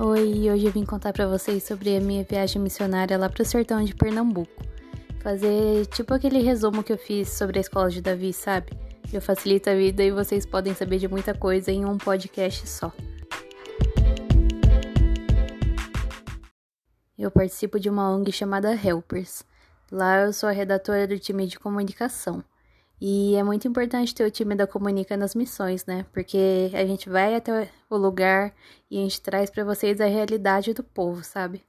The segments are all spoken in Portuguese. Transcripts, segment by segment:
Oi, hoje eu vim contar para vocês sobre a minha viagem missionária lá pro sertão de Pernambuco. Fazer tipo aquele resumo que eu fiz sobre a escola de Davi, sabe? Eu facilito a vida e vocês podem saber de muita coisa em um podcast só. Eu participo de uma ONG chamada Helpers. Lá eu sou a redatora do time de comunicação. E é muito importante ter o time da Comunica nas missões, né? Porque a gente vai até o lugar e a gente traz para vocês a realidade do povo, sabe?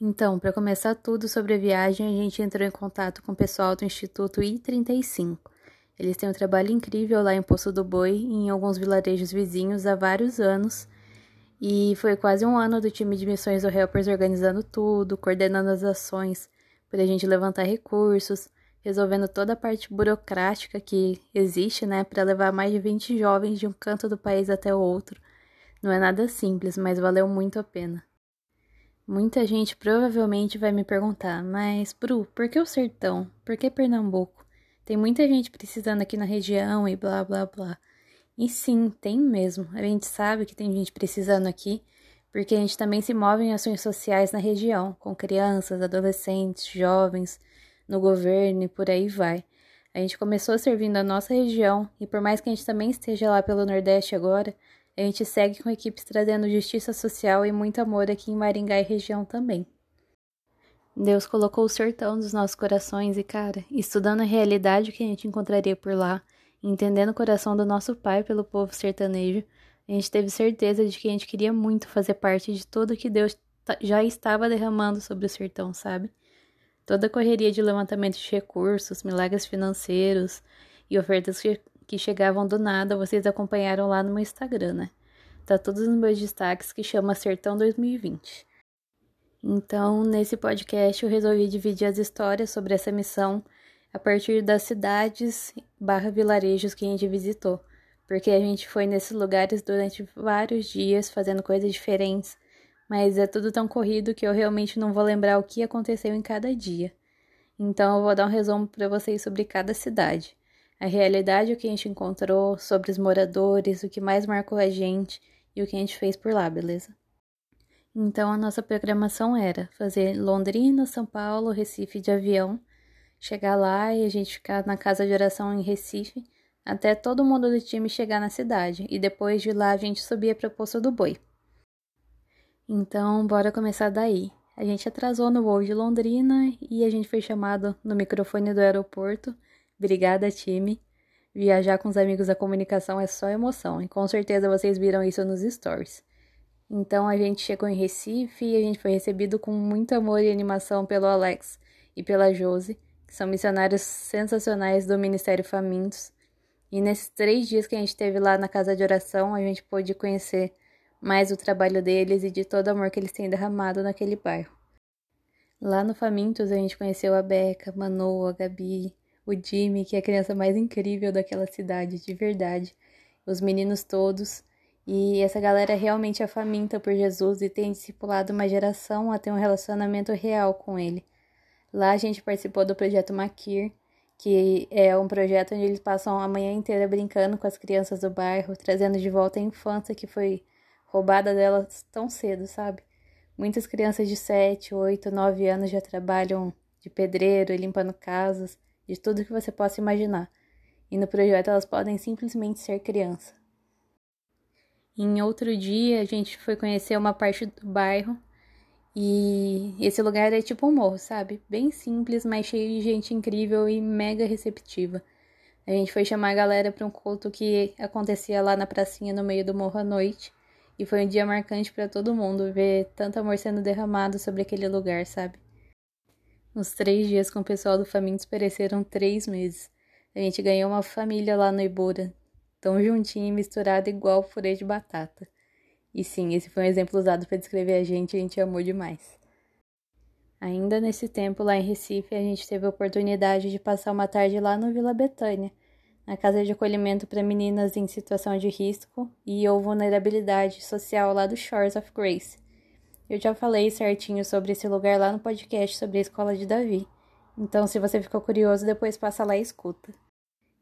Então, para começar tudo sobre a viagem, a gente entrou em contato com o pessoal do Instituto I-35. Eles têm um trabalho incrível lá em Poço do Boi e em alguns vilarejos vizinhos há vários anos. E foi quase um ano do time de missões do Helpers organizando tudo, coordenando as ações, para a gente levantar recursos, resolvendo toda a parte burocrática que existe, né, para levar mais de 20 jovens de um canto do país até o outro. Não é nada simples, mas valeu muito a pena. Muita gente provavelmente vai me perguntar, mas Bru, por que o sertão? Por que Pernambuco? Tem muita gente precisando aqui na região e blá blá blá. E sim, tem mesmo. A gente sabe que tem gente precisando aqui, porque a gente também se move em ações sociais na região, com crianças, adolescentes, jovens, no governo e por aí vai. A gente começou servindo a nossa região e por mais que a gente também esteja lá pelo Nordeste agora, a gente segue com equipes trazendo justiça social e muito amor aqui em Maringá e região também. Deus colocou o sertão dos nossos corações e, cara, estudando a realidade que a gente encontraria por lá, entendendo o coração do nosso Pai pelo povo sertanejo, a gente teve certeza de que a gente queria muito fazer parte de tudo que Deus já estava derramando sobre o sertão, sabe? Toda a correria de levantamento de recursos, milagres financeiros e ofertas que chegavam do nada, vocês acompanharam lá no meu Instagram, né? Tá todos nos meus destaques que chama Sertão 2020. Então, nesse podcast eu resolvi dividir as histórias sobre essa missão a partir das cidades barra vilarejos que a gente visitou, porque a gente foi nesses lugares durante vários dias fazendo coisas diferentes mas é tudo tão corrido que eu realmente não vou lembrar o que aconteceu em cada dia. Então eu vou dar um resumo para vocês sobre cada cidade, a realidade o que a gente encontrou, sobre os moradores, o que mais marcou a gente e o que a gente fez por lá, beleza? Então a nossa programação era fazer Londrina, São Paulo, Recife de avião, chegar lá e a gente ficar na casa de oração em Recife até todo mundo do time chegar na cidade e depois de lá a gente subia para Poço do Boi. Então, bora começar daí. A gente atrasou no voo de Londrina e a gente foi chamado no microfone do aeroporto. Obrigada, time. Viajar com os amigos da comunicação é só emoção, e com certeza vocês viram isso nos stories. Então a gente chegou em Recife e a gente foi recebido com muito amor e animação pelo Alex e pela Josi, que são missionários sensacionais do Ministério Famintos. E nesses três dias que a gente teve lá na casa de oração, a gente pôde conhecer mais o trabalho deles e de todo o amor que eles têm derramado naquele bairro. Lá no Famintos a gente conheceu a Beca, Manu, a Gabi, o Jimmy, que é a criança mais incrível daquela cidade, de verdade, os meninos todos. E essa galera realmente é faminta por Jesus e tem discipulado uma geração a ter um relacionamento real com ele. Lá a gente participou do projeto Maquir, que é um projeto onde eles passam a manhã inteira brincando com as crianças do bairro, trazendo de volta a infância que foi roubada delas tão cedo, sabe? Muitas crianças de 7, 8, 9 anos já trabalham de pedreiro, limpando casas, de tudo que você possa imaginar. E no projeto elas podem simplesmente ser criança. Em outro dia, a gente foi conhecer uma parte do bairro e esse lugar é tipo um morro, sabe? Bem simples, mas cheio de gente incrível e mega receptiva. A gente foi chamar a galera para um culto que acontecia lá na pracinha no meio do morro à noite. E foi um dia marcante para todo mundo ver tanto amor sendo derramado sobre aquele lugar, sabe? Os três dias com o pessoal do Famintos pareceram três meses. A gente ganhou uma família lá no Ibura, tão juntinho e misturado igual purê de batata. E sim, esse foi um exemplo usado para descrever a gente, a gente amou demais. Ainda nesse tempo, lá em Recife, a gente teve a oportunidade de passar uma tarde lá no Vila Betânia, na casa de acolhimento para meninas em situação de risco e ou vulnerabilidade social lá do Shores of Grace. Eu já falei certinho sobre esse lugar lá no podcast sobre a escola de Davi. Então, se você ficou curioso, depois passa lá e escuta.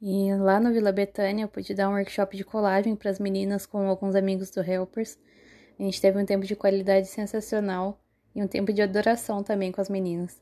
E lá no Vila Betânia, eu pude dar um workshop de colagem para as meninas com alguns amigos do Helpers. A gente teve um tempo de qualidade sensacional e um tempo de adoração também com as meninas.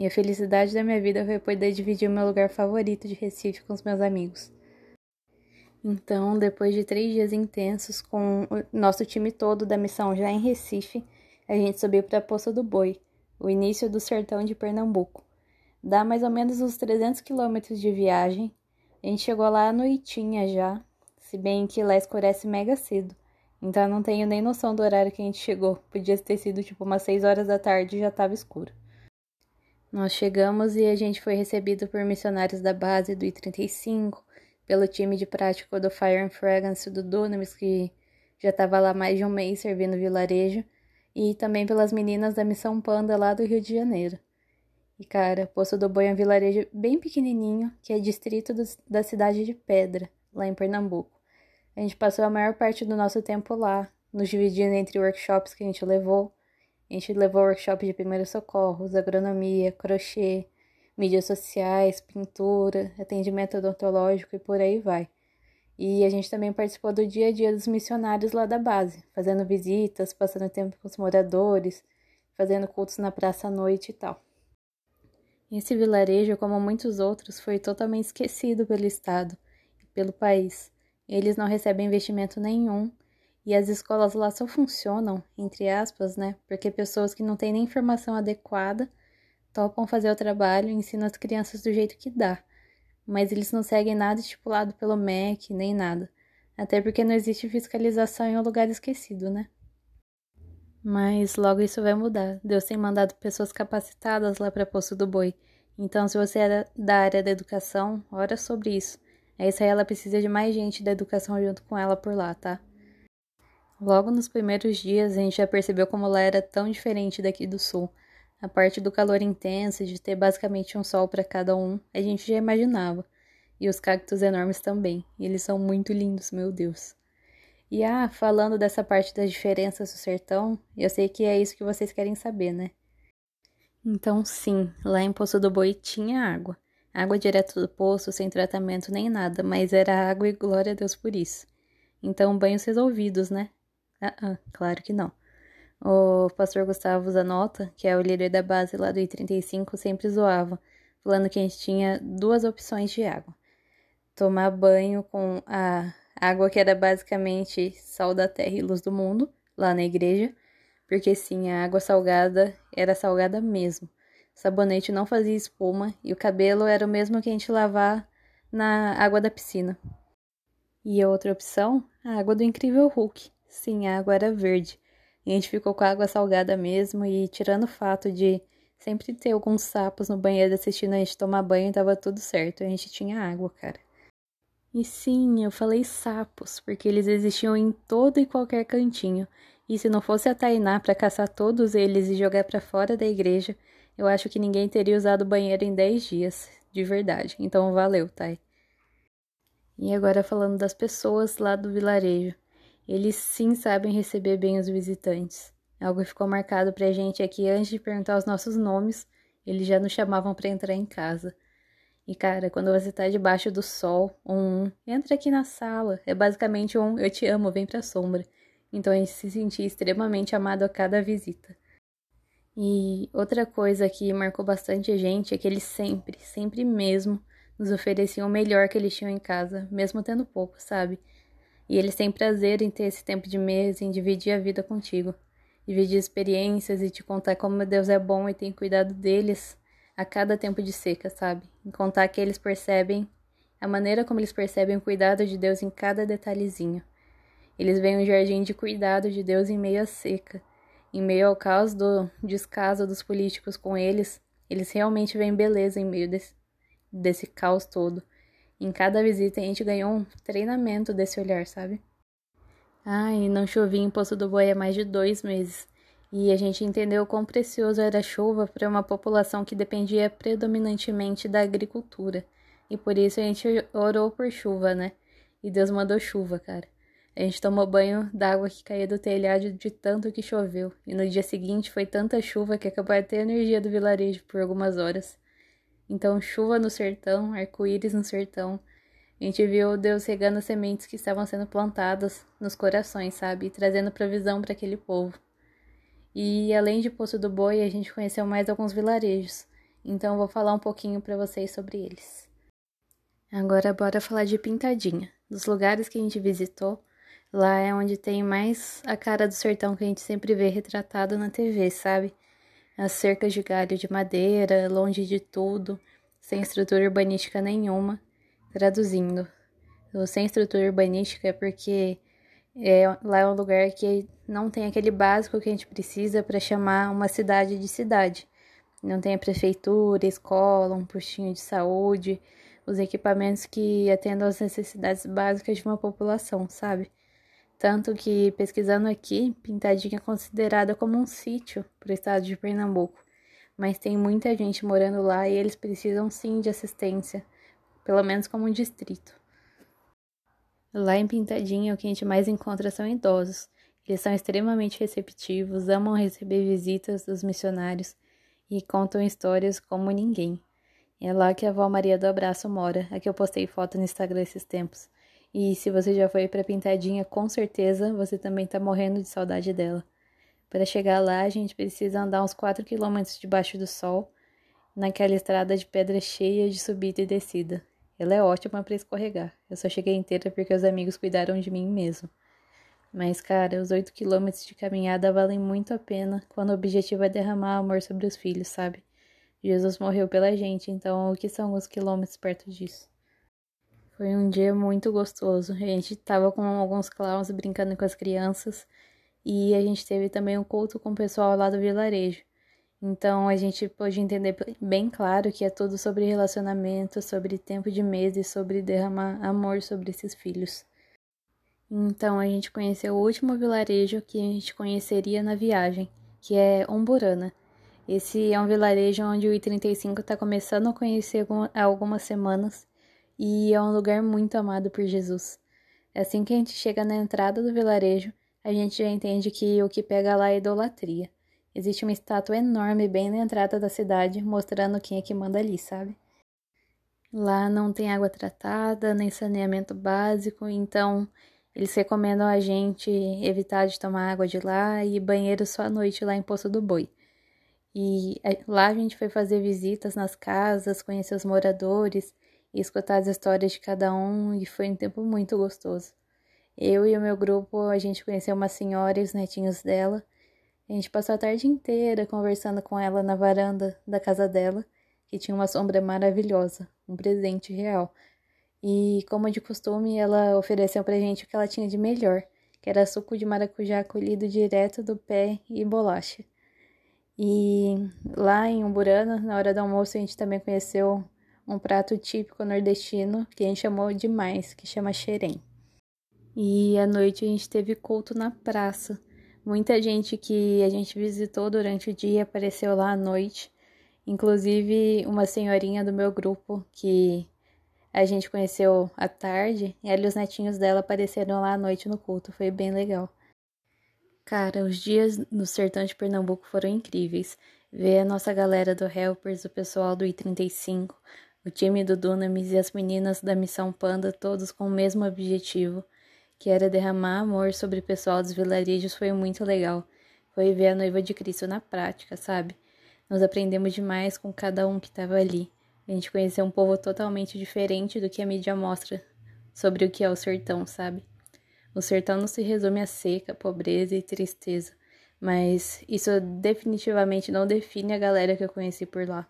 E a felicidade da minha vida foi poder dividir o meu lugar favorito de Recife com os meus amigos. Então, depois de três dias intensos com o nosso time todo da missão já em Recife, a gente subiu para Poço do Boi, o início do sertão de Pernambuco. Dá mais ou menos uns 300 quilômetros de viagem. A gente chegou lá à noitinha já, se bem que lá escurece mega cedo. Então não tenho nem noção do horário que a gente chegou. Podia ter sido tipo umas 6 horas da tarde e já estava escuro. Nós chegamos e a gente foi recebido por missionários da base do I-35, pelo time de prática do Fire and Fragrance do Dunamis, que já estava lá mais de um mês servindo vilarejo, e também pelas meninas da Missão Panda lá do Rio de Janeiro. E cara, Poço do Boi é um vilarejo bem pequenininho, que é distrito do, da cidade de Pedra, lá em Pernambuco. A gente passou a maior parte do nosso tempo lá, nos dividindo entre workshops que a gente levou. A gente levou workshop de primeiros socorros, agronomia, crochê, mídias sociais, pintura, atendimento odontológico e por aí vai. E a gente também participou do dia a dia dos missionários lá da base, fazendo visitas, passando tempo com os moradores, fazendo cultos na praça à noite e tal. Esse vilarejo, como muitos outros, foi totalmente esquecido pelo Estado e pelo país. Eles não recebem investimento nenhum e as escolas lá só funcionam, entre aspas, né? Porque pessoas que não têm nem informação adequada topam fazer o trabalho e ensinam as crianças do jeito que dá, mas eles não seguem nada estipulado pelo MEC, nem nada, até porque não existe fiscalização em um lugar esquecido, né? Mas logo isso vai mudar. Deus tem mandado pessoas capacitadas lá para Poço do Boi. Então, se você é da área da educação, ora sobre isso. A Israela precisa de mais gente da educação junto com ela por lá, tá? Logo nos primeiros dias, a gente já percebeu como lá era tão diferente daqui do sul. A parte do calor intenso, de ter basicamente um sol para cada um, a gente já imaginava. E os cactos enormes também. Eles são muito lindos, meu Deus. E ah, falando dessa parte das diferenças do sertão, eu sei que é isso que vocês querem saber, né? Então, sim, lá em Poço do Boi tinha água. Água direto do poço, sem tratamento nem nada, mas era água e glória a Deus por isso. Então, banhos resolvidos, né? Ah, ah claro que não. O pastor Gustavo Zanota, que é o líder da base lá do I-35, sempre zoava, falando que a gente tinha duas opções de água. Tomar banho com a água que era basicamente sal da terra e luz do mundo, lá na igreja, porque sim, a água salgada era salgada mesmo. O sabonete não fazia espuma e o cabelo era o mesmo que a gente lavar na água da piscina. E a outra opção, a água do incrível Hulk. Sim, a água era verde. E a gente ficou com a água salgada mesmo e tirando o fato de sempre ter alguns sapos no banheiro assistindo a gente tomar banho, tava tudo certo. A gente tinha água, cara. E sim, eu falei sapos, porque eles existiam em todo e qualquer cantinho. E se não fosse a Tainá para caçar todos eles e jogar para fora da igreja, eu acho que ninguém teria usado o banheiro em 10 dias, de verdade. Então valeu, Tai. E agora falando das pessoas lá do vilarejo. Eles sim sabem receber bem os visitantes. Algo que ficou marcado pra gente é que antes de perguntar os nossos nomes, eles já nos chamavam para entrar em casa. E cara, quando você tá debaixo do sol, um entra aqui na sala, é basicamente um eu te amo, vem pra sombra. Então a gente se sentia extremamente amado a cada visita. E outra coisa que marcou bastante a gente é que eles sempre, sempre mesmo, nos ofereciam o melhor que eles tinham em casa, mesmo tendo pouco, sabe? E eles têm prazer em ter esse tempo de mesa, em dividir a vida contigo. Dividir experiências e te contar como Deus é bom e tem cuidado deles a cada tempo de seca, sabe? Em contar que eles percebem a maneira como eles percebem o cuidado de Deus em cada detalhezinho. Eles veem um jardim de cuidado de Deus em meio à seca. Em meio ao caos do descaso dos políticos com eles, eles realmente veem beleza em meio desse, desse caos todo. Em cada visita a gente ganhou um treinamento desse olhar, sabe? E não chovia em Poço do Boi há mais de dois meses. E a gente entendeu quão precioso era a chuva para uma população que dependia predominantemente da agricultura. E por isso a gente orou por chuva, né? E Deus mandou chuva, cara. A gente tomou banho d'água que caía do telhado de tanto que choveu. E no dia seguinte foi tanta chuva que acabou até a energia do vilarejo por algumas horas. Então, chuva no sertão, arco-íris no sertão, A gente viu Deus regando as sementes que estavam sendo plantadas nos corações, sabe? E trazendo provisão para aquele povo. E além de Poço do Boi, a gente conheceu mais alguns vilarejos. Então vou falar um pouquinho para vocês sobre eles. Agora bora falar de Pintadinha. Dos lugares que a gente visitou, lá é onde tem mais a cara do sertão que a gente sempre vê retratado na TV, sabe? As cercas de galho de madeira, longe de tudo, sem estrutura urbanística nenhuma. Traduzindo, sem estrutura urbanística é porque é, lá é um lugar que não tem aquele básico que a gente precisa para chamar uma cidade de cidade. Não tem a prefeitura, escola, um postinho de saúde, os equipamentos que atendam às necessidades básicas de uma população, sabe? Tanto que, pesquisando aqui, Pintadinha é considerada como um sítio para o estado de Pernambuco. Mas tem muita gente morando lá e eles precisam sim de assistência, pelo menos como um distrito. Lá em Pintadinha, o que a gente mais encontra são idosos. Eles são extremamente receptivos, amam receber visitas dos missionários e contam histórias como ninguém. É lá que a avó Maria do Abraço mora, a que eu postei foto no Instagram esses tempos. E se você já foi para Pintadinha, com certeza você também tá morrendo de saudade dela. Para chegar lá, a gente precisa andar uns 4 quilômetros debaixo do sol, naquela estrada de pedra cheia de subida e descida. Ela é ótima para escorregar. Eu só cheguei inteira porque os amigos cuidaram de mim mesmo. Mas, cara, os oito quilômetros de caminhada valem muito a pena quando o objetivo é derramar amor sobre os filhos, sabe? Jesus morreu pela gente, então o que são os quilômetros perto disso? Foi um dia muito gostoso. A gente tava com alguns clowns brincando com as crianças e a gente teve também um culto com o pessoal lá do vilarejo. Então a gente pôde entender bem claro que é tudo sobre relacionamento, sobre tempo de mesa e sobre derramar amor sobre esses filhos. Então a gente conheceu o último vilarejo que a gente conheceria na viagem, que é Umburana. Esse é um vilarejo onde o I-35 está começando a conhecer há algumas semanas e é um lugar muito amado por Jesus. Assim que a gente chega na entrada do vilarejo, a gente já entende que o que pega lá é idolatria. Existe uma estátua enorme bem na entrada da cidade, mostrando quem é que manda ali, sabe? Lá não tem água tratada, nem saneamento básico, então eles recomendam a gente evitar de tomar água de lá e banheiro só à noite lá em Poço do Boi. E é, lá a gente foi fazer visitas nas casas, conhecer os moradores e escutar as histórias de cada um, e foi um tempo muito gostoso. Eu e o meu grupo, a gente conheceu uma senhora e os netinhos dela, a gente passou a tarde inteira conversando com ela na varanda da casa dela, que tinha uma sombra maravilhosa, um presente real. E, como de costume, ela ofereceu pra gente o que ela tinha de melhor, que era suco de maracujá colhido direto do pé e bolacha. E lá em Umburana, na hora do almoço, a gente também conheceu um prato típico nordestino que a gente chamou demais, que chama xerém. E à noite a gente teve culto na praça Muita gente que a gente visitou durante o dia apareceu lá à noite, inclusive uma senhorinha do meu grupo que a gente conheceu à tarde, e ali os netinhos dela apareceram lá à noite no culto, foi bem legal. Cara, os dias no sertão de Pernambuco foram incríveis. Ver a nossa galera do Helpers, o pessoal do I-35, o time do Dunamis e as meninas da Missão Panda, todos com o mesmo objetivo que era derramar amor sobre o pessoal dos vilarejos, foi muito legal. Foi ver a noiva de Cristo na prática, sabe? Nós aprendemos demais com cada um que estava ali. A gente conheceu um povo totalmente diferente do que a mídia mostra sobre o que é o sertão, sabe? O sertão não se resume a seca, pobreza e tristeza, mas isso definitivamente não define a galera que eu conheci por lá.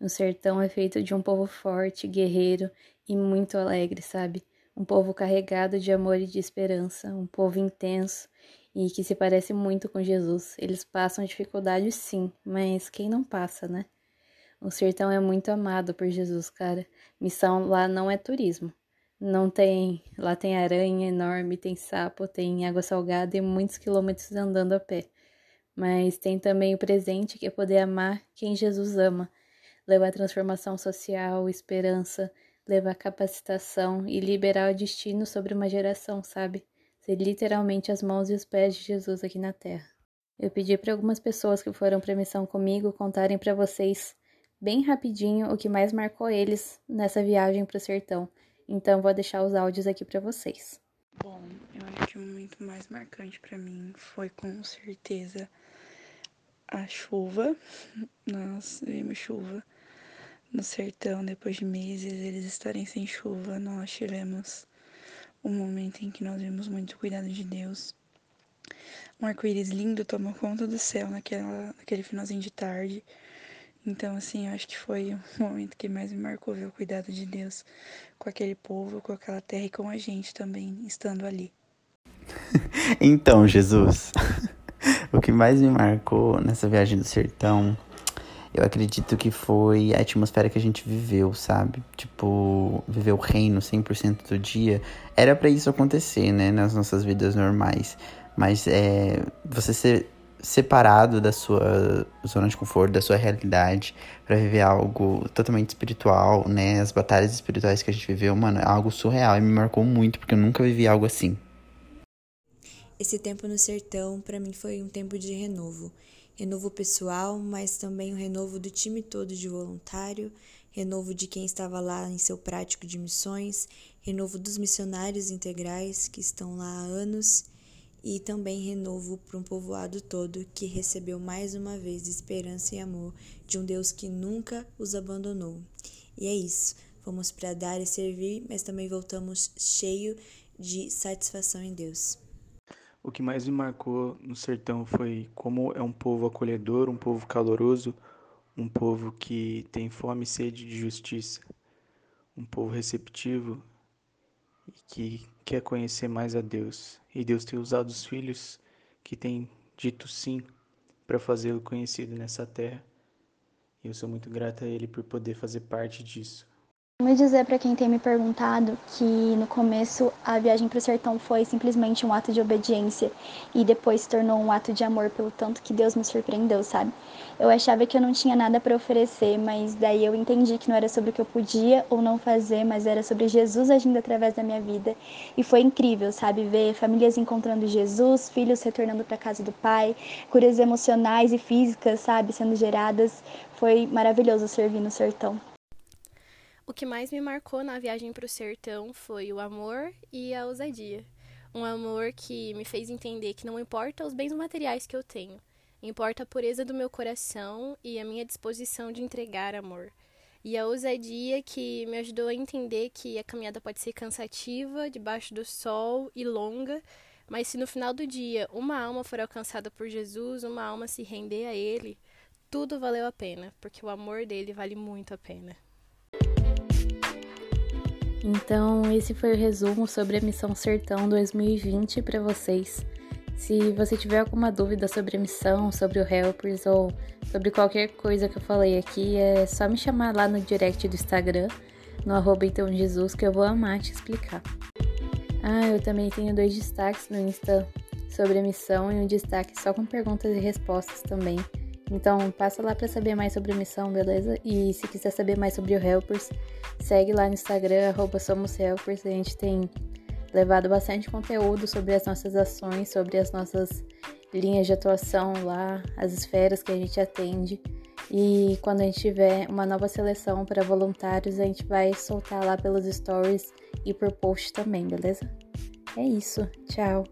O sertão é feito de um povo forte, guerreiro e muito alegre, sabe? um povo carregado de amor e de esperança, um povo intenso e que se parece muito com Jesus. Eles passam dificuldades sim, mas quem não passa, né? O sertão é muito amado por Jesus, cara. Missão lá não é turismo. Não tem, lá tem aranha enorme, tem sapo, tem água salgada e muitos quilômetros andando a pé. Mas tem também o presente que é poder amar quem Jesus ama, levar transformação social, esperança, levar capacitação e liberar o destino sobre uma geração, sabe? Ser literalmente as mãos e os pés de Jesus aqui na Terra. Eu pedi para algumas pessoas que foram para a missão comigo contarem para vocês bem rapidinho o que mais marcou eles nessa viagem para o sertão. Então vou deixar os áudios aqui para vocês. Bom, eu acho que o momento mais marcante para mim foi com certeza a chuva. Nós vimos chuva no sertão depois de meses eles estarem sem chuva. Nós tivemos um momento em que nós vimos muito cuidado de Deus. Um arco-íris lindo tomou conta do céu naquela, naquele finalzinho de tarde. Então, assim, eu acho que foi o momento que mais me marcou ver o cuidado de Deus com aquele povo, com aquela terra e com a gente também, estando ali. então, Jesus, o que mais me marcou nessa viagem do sertão, eu acredito que foi a atmosfera que a gente viveu, sabe? Tipo, viver o reino 100% do dia. Era para isso acontecer, né, nas nossas vidas normais. Mas é, você ser separado da sua zona de conforto, da sua realidade, para viver algo totalmente espiritual, né? As batalhas espirituais que a gente viveu, mano, é algo surreal e me marcou muito porque eu nunca vivi algo assim. Esse tempo no sertão para mim foi um tempo de renovo, renovo pessoal, mas também o renovo do time todo de voluntário, renovo de quem estava lá em seu prático de missões, renovo dos missionários integrais que estão lá há anos e também renovo para um povoado todo que recebeu mais uma vez esperança e amor de um Deus que nunca os abandonou. E é isso. Fomos para dar e servir, mas também voltamos cheio de satisfação em Deus. O que mais me marcou no sertão foi como é um povo acolhedor, um povo caloroso, um povo que tem fome e sede de justiça, um povo receptivo e que quer conhecer mais a Deus. E Deus tem usado os filhos que têm dito sim para fazê-lo conhecido nessa terra. E eu sou muito grata a Ele por poder fazer parte disso. Vou dizer para quem tem me perguntado que no começo a viagem para o sertão foi simplesmente um ato de obediência e depois se tornou um ato de amor pelo tanto que Deus me surpreendeu, sabe? Eu achava que eu não tinha nada para oferecer, mas daí eu entendi que não era sobre o que eu podia ou não fazer, mas era sobre Jesus agindo através da minha vida. E foi incrível, sabe? Ver famílias encontrando Jesus, filhos retornando para casa do Pai, curas emocionais e físicas, sabe, sendo geradas. Foi maravilhoso servir no sertão. O que mais me marcou na viagem para o sertão foi o amor e a ousadia. Um amor que me fez entender que não importa os bens materiais que eu tenho, importa a pureza do meu coração e a minha disposição de entregar amor. E a ousadia que me ajudou a entender que a caminhada pode ser cansativa, debaixo do sol e longa, mas se no final do dia uma alma for alcançada por Jesus, uma alma se render a Ele, tudo valeu a pena, porque o amor dele vale muito a pena. Então, esse foi o resumo sobre a Missão Sertão 2020 para vocês. Se você tiver alguma dúvida sobre a missão, sobre o Helpers ou sobre qualquer coisa que eu falei aqui, é só me chamar lá no direct do Instagram, no arroba então Jesus, que eu vou amar te explicar. Ah, eu também tenho dois destaques no Insta sobre a missão e um destaque só com perguntas e respostas também. Então, passa lá para saber mais sobre a missão, beleza? E se quiser saber mais sobre o Helpers, segue lá no Instagram, @somoshelpers. A gente tem levado bastante conteúdo sobre as nossas ações, sobre as nossas linhas de atuação lá, as esferas que a gente atende. E quando a gente tiver uma nova seleção para voluntários, a gente vai soltar lá pelos stories e por post também, beleza? É isso. Tchau.